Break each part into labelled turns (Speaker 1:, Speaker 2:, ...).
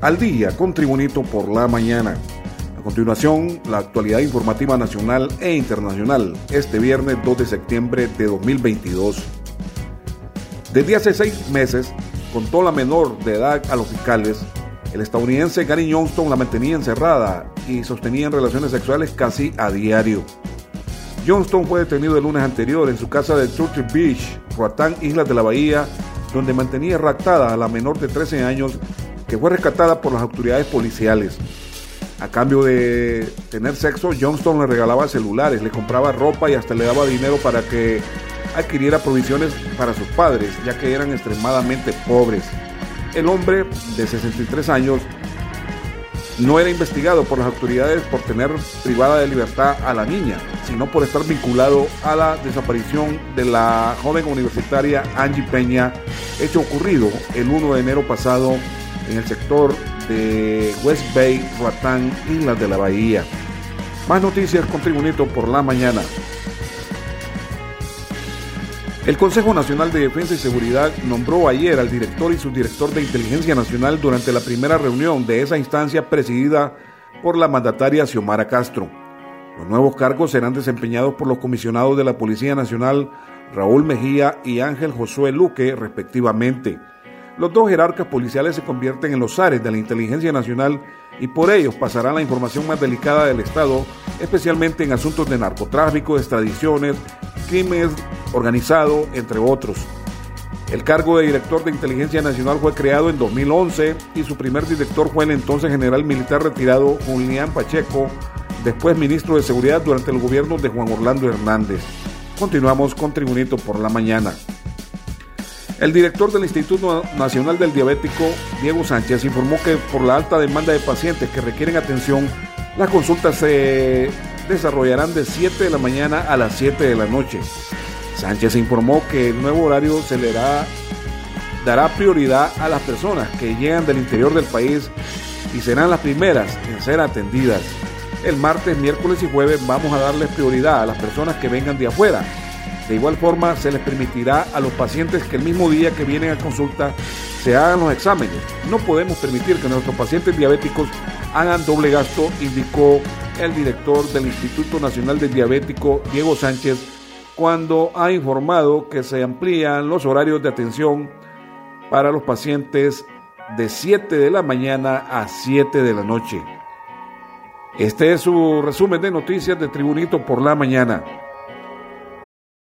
Speaker 1: Al día con Tribunito por la mañana. A continuación, la actualidad informativa nacional e internacional este viernes 2 de septiembre de 2022. Desde hace seis meses, contó la menor de edad a los fiscales, el estadounidense Gary Johnston la mantenía encerrada y sostenían relaciones sexuales casi a diario. Johnston fue detenido el lunes anterior en su casa de Turtle Beach, Roatán, Islas de la Bahía, donde mantenía raptada a la menor de 13 años que fue rescatada por las autoridades policiales. A cambio de tener sexo, Johnston le regalaba celulares, le compraba ropa y hasta le daba dinero para que adquiriera provisiones para sus padres, ya que eran extremadamente pobres. El hombre de 63 años no era investigado por las autoridades por tener privada de libertad a la niña, sino por estar vinculado a la desaparición de la joven universitaria Angie Peña, hecho ocurrido el 1 de enero pasado en el sector de West Bay, Roatán, Islas de la Bahía. Más noticias con Tribunito por la mañana. El Consejo Nacional de Defensa y Seguridad nombró ayer al director y subdirector de Inteligencia Nacional durante la primera reunión de esa instancia presidida por la mandataria Xiomara Castro. Los nuevos cargos serán desempeñados por los comisionados de la Policía Nacional Raúl Mejía y Ángel Josué Luque, respectivamente. Los dos jerarcas policiales se convierten en los zares de la inteligencia nacional y por ellos pasarán la información más delicada del Estado, especialmente en asuntos de narcotráfico, extradiciones, crimen organizado, entre otros. El cargo de director de inteligencia nacional fue creado en 2011 y su primer director fue el entonces general militar retirado Julián Pacheco, después ministro de Seguridad durante el gobierno de Juan Orlando Hernández. Continuamos con Tribunito por la mañana. El director del Instituto Nacional del Diabético, Diego Sánchez, informó que por la alta demanda de pacientes que requieren atención, las consultas se desarrollarán de 7 de la mañana a las 7 de la noche. Sánchez informó que el nuevo horario se le dará, dará prioridad a las personas que llegan del interior del país y serán las primeras en ser atendidas. El martes, miércoles y jueves vamos a darles prioridad a las personas que vengan de afuera de igual forma, se les permitirá a los pacientes que el mismo día que vienen a consulta se hagan los exámenes. No podemos permitir que nuestros pacientes diabéticos hagan doble gasto, indicó el director del Instituto Nacional del Diabético, Diego Sánchez, cuando ha informado que se amplían los horarios de atención para los pacientes de 7 de la mañana a 7 de la noche. Este es su resumen de noticias de Tribunito por la mañana.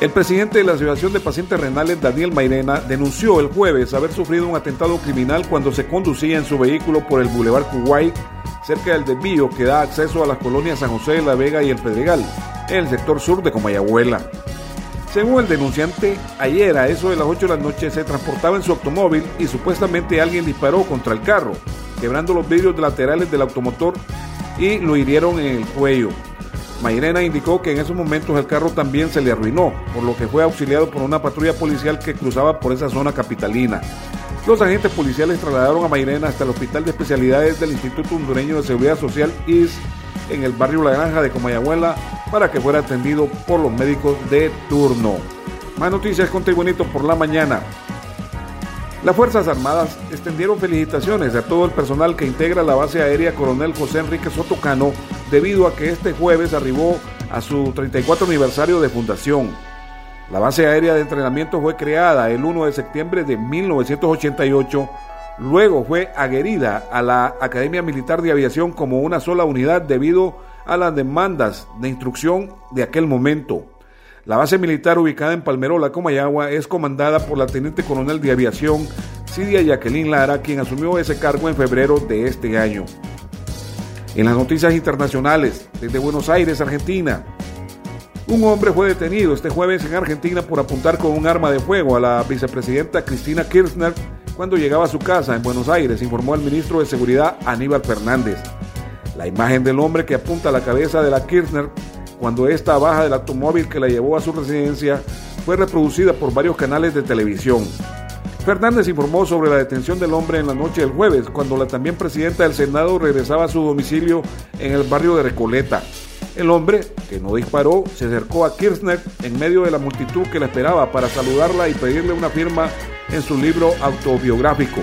Speaker 1: El presidente de la Asociación de Pacientes Renales, Daniel Mairena, denunció el jueves haber sufrido un atentado criminal cuando se conducía en su vehículo por el Boulevard Kuwait, cerca del desvío que da acceso a las colonias San José de la Vega y el Pedregal, en el sector sur de Comayagüela. Según el denunciante, ayer a eso de las 8 de la noche se transportaba en su automóvil y supuestamente alguien disparó contra el carro, quebrando los vidrios laterales del automotor y lo hirieron en el cuello. Mairena indicó que en esos momentos el carro también se le arruinó, por lo que fue auxiliado por una patrulla policial que cruzaba por esa zona capitalina. Los agentes policiales trasladaron a Mairena hasta el Hospital de Especialidades del Instituto Hondureño de Seguridad Social IS en el barrio La Granja de Comayagüela para que fuera atendido por los médicos de turno. Más noticias con Tribunito por la mañana. Las Fuerzas Armadas extendieron felicitaciones a todo el personal que integra la base aérea Coronel José Enrique Sotocano debido a que este jueves arribó a su 34 aniversario de fundación. La base aérea de entrenamiento fue creada el 1 de septiembre de 1988, luego fue adherida a la Academia Militar de Aviación como una sola unidad debido a las demandas de instrucción de aquel momento. La base militar ubicada en Palmerola, Comayagua, es comandada por la Teniente Coronel de Aviación Cidia Jacqueline Lara, quien asumió ese cargo en febrero de este año. En las noticias internacionales, desde Buenos Aires, Argentina, un hombre fue detenido este jueves en Argentina por apuntar con un arma de fuego a la vicepresidenta Cristina Kirchner cuando llegaba a su casa en Buenos Aires, informó el ministro de Seguridad Aníbal Fernández. La imagen del hombre que apunta a la cabeza de la Kirchner cuando ésta baja del automóvil que la llevó a su residencia fue reproducida por varios canales de televisión. Fernández informó sobre la detención del hombre en la noche del jueves, cuando la también presidenta del Senado regresaba a su domicilio en el barrio de Recoleta. El hombre, que no disparó, se acercó a Kirchner en medio de la multitud que la esperaba para saludarla y pedirle una firma en su libro autobiográfico.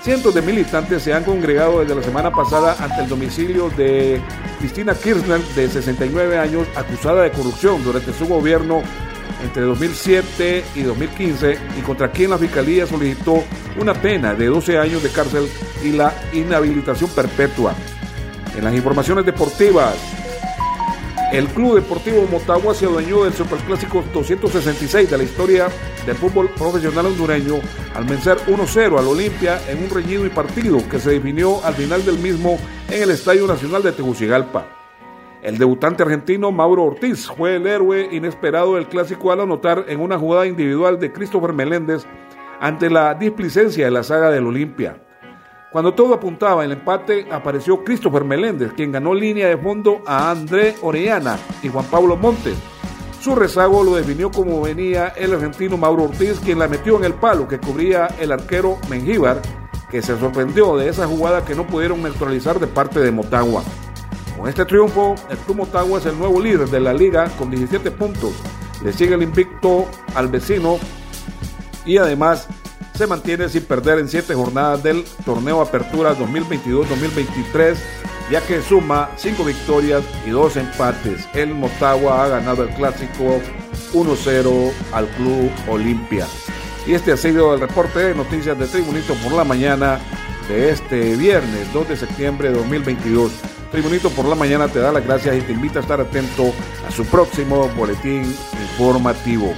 Speaker 1: Cientos de militantes se han congregado desde la semana pasada ante el domicilio de Cristina Kirchner, de 69 años, acusada de corrupción durante su gobierno entre 2007 y 2015 y contra quien la Fiscalía solicitó una pena de 12 años de cárcel y la inhabilitación perpetua. En las informaciones deportivas, el Club Deportivo Motagua se adueñó del Superclásico 266 de la historia del fútbol profesional hondureño al vencer 1-0 al Olimpia en un reñido y partido que se definió al final del mismo en el Estadio Nacional de Tegucigalpa. El debutante argentino Mauro Ortiz fue el héroe inesperado del clásico al anotar en una jugada individual de Christopher Meléndez ante la displicencia de la saga del Olimpia. Cuando todo apuntaba el empate, apareció Christopher Meléndez, quien ganó línea de fondo a André Orellana y Juan Pablo Montes. Su rezago lo definió como venía el argentino Mauro Ortiz, quien la metió en el palo que cubría el arquero Mengíbar, que se sorprendió de esa jugada que no pudieron neutralizar de parte de Motagua. Con este triunfo, el Club Motagua es el nuevo líder de la liga con 17 puntos. Le sigue el invicto al vecino y además se mantiene sin perder en 7 jornadas del torneo Apertura 2022-2023, ya que suma 5 victorias y 2 empates. El Motagua ha ganado el clásico 1-0 al Club Olimpia. Y este ha sido el reporte de noticias de Tribunito por la mañana de este viernes 2 de septiembre de 2022. Tribunito por la mañana te da las gracias y te invita a estar atento a su próximo boletín informativo.